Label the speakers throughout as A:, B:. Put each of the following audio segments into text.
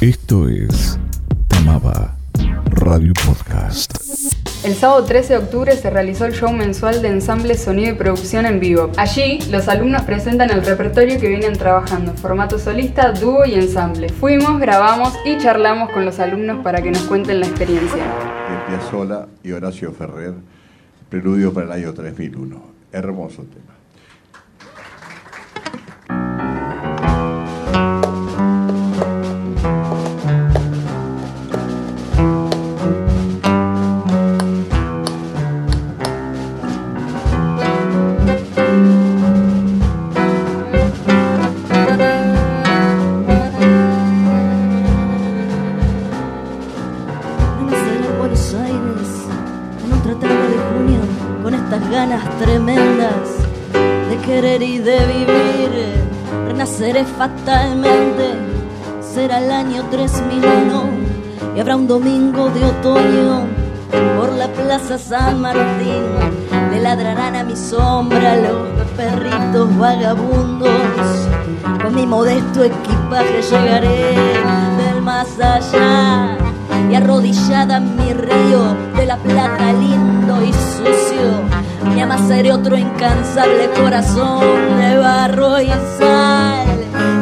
A: Esto es Tamaba Radio Podcast.
B: El sábado 13 de octubre se realizó el show mensual de ensamble Sonido y Producción en vivo. Allí, los alumnos presentan el repertorio que vienen trabajando en formato solista, dúo y ensamble. Fuimos, grabamos y charlamos con los alumnos para que nos cuenten la experiencia.
C: Piazzolla y Horacio Ferrer, Preludio para el año 3001. Hermoso tema.
D: Querer y de vivir. Renaceré fatalmente, será el año 3001 y habrá un domingo de otoño por la Plaza San Martín. Le ladrarán a mi sombra los perritos vagabundos. Con mi modesto equipaje llegaré del más allá y arrodillada en mi río de la plata lindo y sucio, me amasaré otro incansable corazón de barro y sal.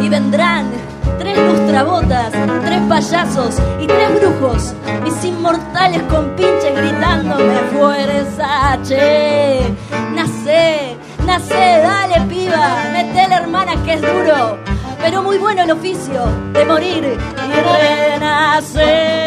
D: Y vendrán tres lustrabotas, tres payasos y tres brujos, mis inmortales con pinches gritándome fuerza, che. Nacé, nacé, dale piba, mete la hermana que es duro, pero muy bueno el oficio de morir y renacer.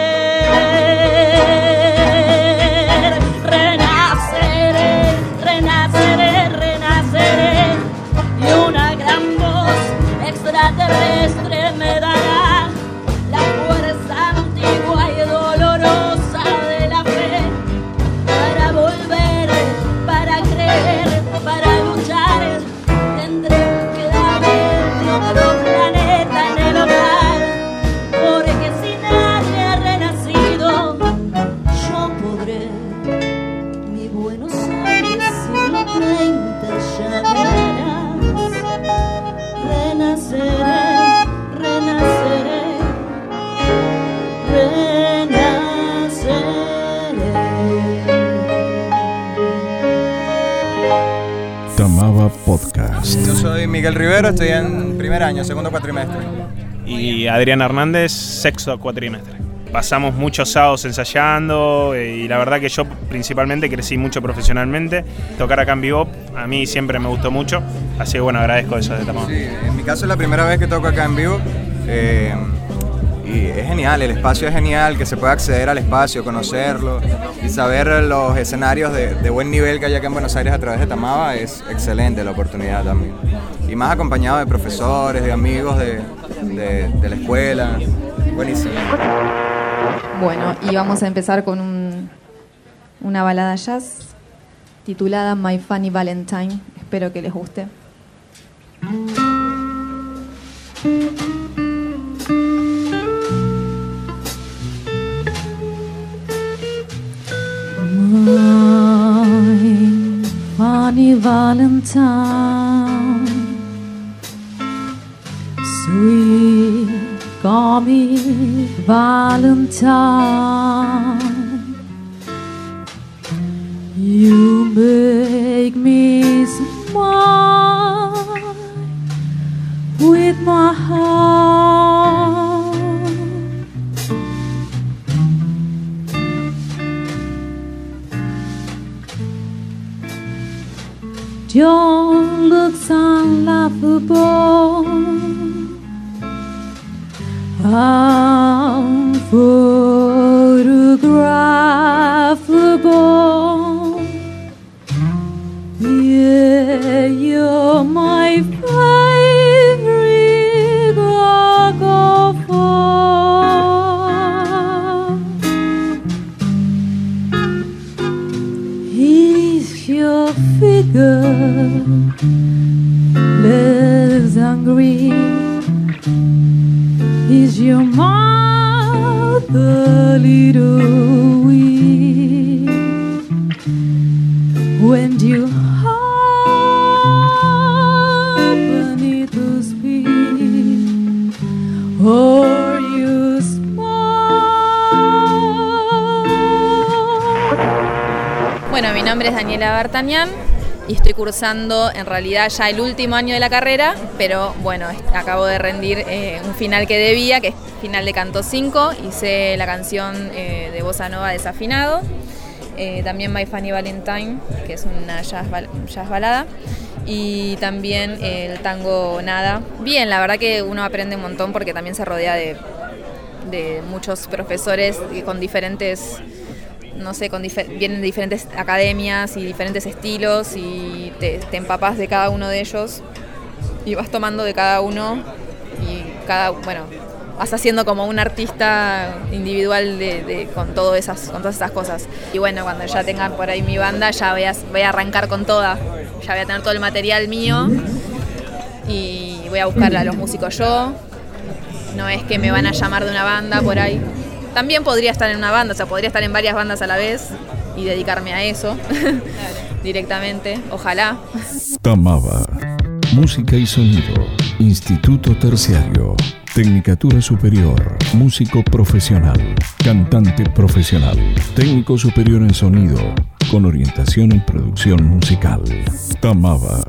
D: Yo
E: soy Miguel Rivero, estoy en primer año, segundo cuatrimestre.
F: y Adrián Hernández, sexto cuatrimestre. Pasamos muchos sábados ensayando eh, y la verdad que yo principalmente crecí mucho profesionalmente. Tocar acá en Bebop a mí siempre me gustó mucho, así que bueno, agradezco eso de Tamaulipas.
E: Sí, en mi caso es la primera vez que toco acá en vivo. eh, y es genial, el espacio es genial, que se pueda acceder al espacio, conocerlo y saber los escenarios de, buen nivel que hay acá en Buenos Aires a través de Tamaba es excelente la oportunidad también. Y más acompañado de profesores, de amigos de, de- la escuela. Buenísimo.
G: Bueno, y vamos a empezar con un- una balada jazz titulada My Funny Valentine. Espero que les guste. Funny Valentine, sweet comic Valentine, you make me smile with my heart. your looks unlovable. Unfold. girl lives hungry is your mouth a little weak when you to speak or you smile.
H: Bueno, mi nombre es Daniela Bartañán, y estoy cursando en realidad ya el último año de la carrera, pero bueno, acabo de rendir eh, un final que debía, que es final de canto 5, hice la canción eh, de Bossa Nova desafinado, eh, también My Funny Valentine, que es una jazz, jazz balada, y también el tango Nada. Bien, la verdad que uno aprende un montón porque también se rodea de, de muchos profesores con diferentes no sé, con vienen de diferentes academias y diferentes estilos y te, empapas de cada uno de ellos y vas tomando de cada uno y cada, bueno, vas haciendo como un artista individual de, con, todo esas, con todas esas cosas. Y bueno, cuando ya tengan por ahí mi banda, ya voy a, voy a arrancar con toda, ya voy a tener todo el material mío y voy a buscar a los músicos yo. No es que me van a llamar de una banda por ahí, también podría estar en una banda, o sea, podría estar en varias bandas a la vez y dedicarme a eso directamente, ojalá.
A: Tamaba, música y sonido, Instituto Terciario, Tecnicatura Superior, músico profesional, cantante profesional, técnico superior en sonido, con orientación en producción musical. Tamaba,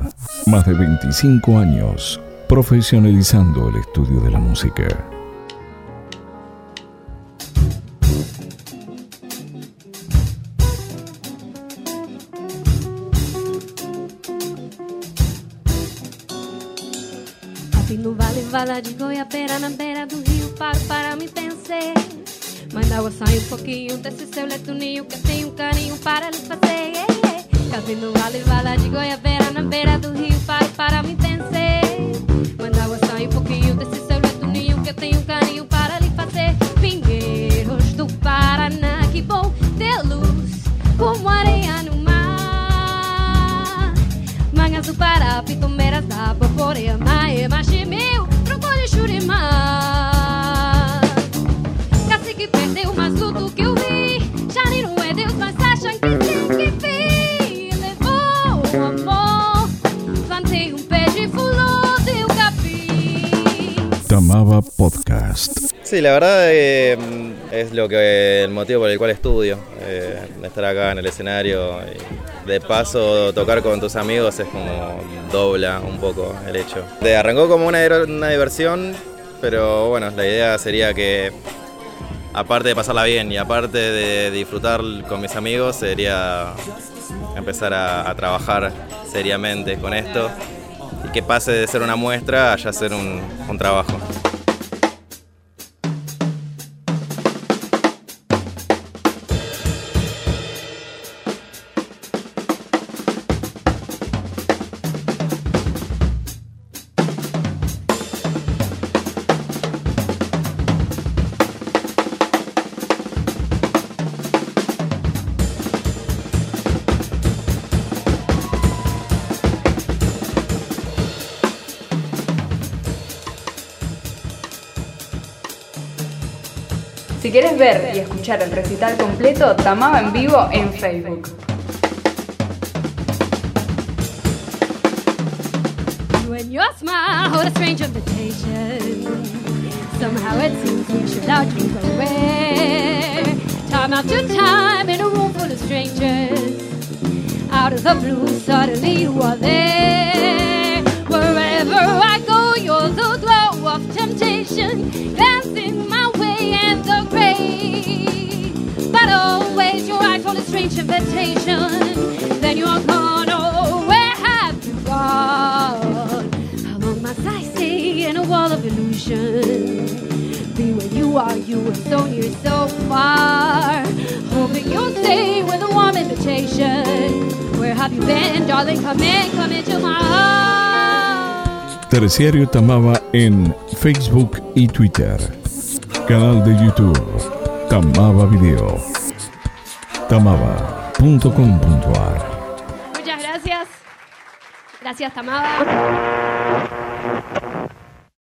A: más de 25 años profesionalizando el estudio de la música.
I: Vala de goiabeira na beira do rio Paro para me pensar Mas água sai um pouquinho desse seu leito ninho Que tem um carinho para lhe fazer yeah. Cabelo vale, vala de goiabeira na beira do rio Paro para me pensar Perdeu, mas tudo que eu vi. Jari não é Deus, mas acham que sim que vi. Levou o amor, plantei um pé de fulô, deu capim.
A: Tamaba Podcast.
E: Sí, la verdad eh, es lo que el motivo por el cual estudio, eh, estar acá en el escenario y de paso tocar con tus amigos es como dobla un poco el hecho. De arrancó como una, una diversión pero bueno, la idea sería que aparte de pasarla bien y aparte de disfrutar con mis amigos, sería empezar a, trabajar seriamente con esto y que pase de ser una muestra a ya ser un, un trabajo.
B: Si quieres ver y escuchar el recital completo, Tamaba en vivo en Facebook.
I: When your smile hold a strange invitation Somehow it seems we should not keep away Time after time in a room full of strangers Out of the blue suddenly you are there Wherever I go you're the glow of temptation Dancing always your eyes hold a strange invitation. Then you're gone, oh, where have you gone? Among my sightseeing in a wall of illusion. Be where you are, you are so near, so far. Hoping you'll stay with a warm invitation. Where have you been, darling? Come in, come into my heart.
A: Terciario Tamaba en Facebook y Twitter. Canal de YouTube. Tamaba Video. Tamaba.com.ar
I: Muchas gracias. Gracias, Tamaba.